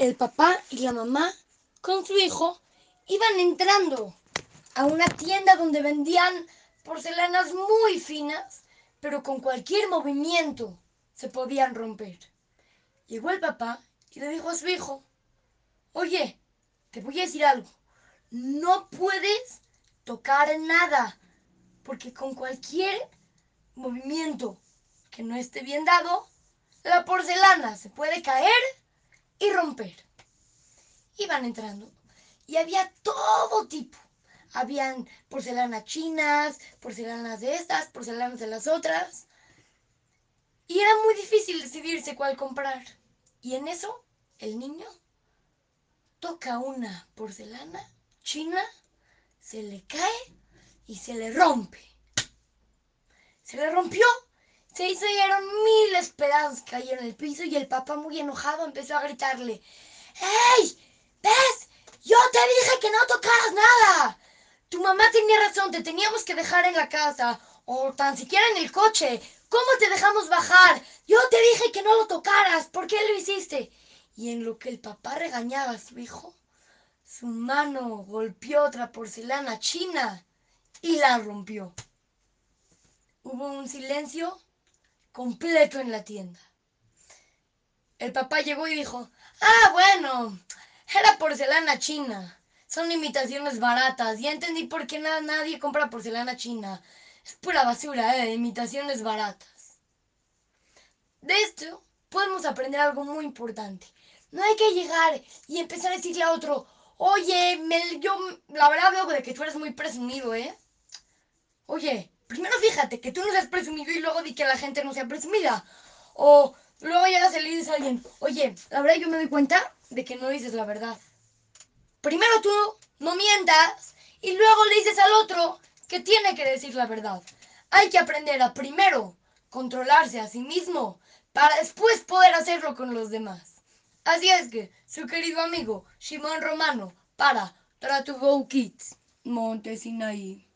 el papá y la mamá con su hijo iban entrando a una tienda donde vendían porcelanas muy finas, pero con cualquier movimiento se podían romper. Llegó el papá y le dijo a su hijo, oye, te voy a decir algo, no puedes tocar nada, porque con cualquier movimiento que no esté bien dado, la porcelana se puede caer y romper. Iban entrando y había todo tipo. Habían porcelanas chinas, porcelanas de estas, porcelanas de las otras. Y era muy difícil decidirse cuál comprar. Y en eso, el niño toca una porcelana china, se le cae y se le rompe. Se le rompió se hicieron miles pedazos, cayeron el piso y el papá muy enojado empezó a gritarle, ¡Ey! ¿Ves? Yo te dije que no tocaras nada. Tu mamá tenía razón, te teníamos que dejar en la casa o tan siquiera en el coche. ¿Cómo te dejamos bajar? Yo te dije que no lo tocaras. ¿Por qué lo hiciste? Y en lo que el papá regañaba a su hijo, su mano golpeó otra porcelana china y la rompió. Hubo un silencio completo en la tienda. El papá llegó y dijo, ah, bueno, era porcelana china. Son imitaciones baratas. Ya entendí por qué nadie compra porcelana china. Es pura basura, ¿eh? Imitaciones baratas. De esto podemos aprender algo muy importante. No hay que llegar y empezar a decirle a otro, oye, yo la verdad veo de que tú eres muy presumido, ¿eh? Oye, primero fíjate que tú no seas presumido y luego di que la gente no sea presumida. O luego llegas y le dices a alguien, oye, la verdad yo me doy cuenta de que no dices la verdad. Primero tú no mientas y luego le dices al otro que tiene que decir la verdad. Hay que aprender a primero controlarse a sí mismo para después poder hacerlo con los demás. Así es que, su querido amigo Shimon Romano para Tratugo Kids, Montesinaí.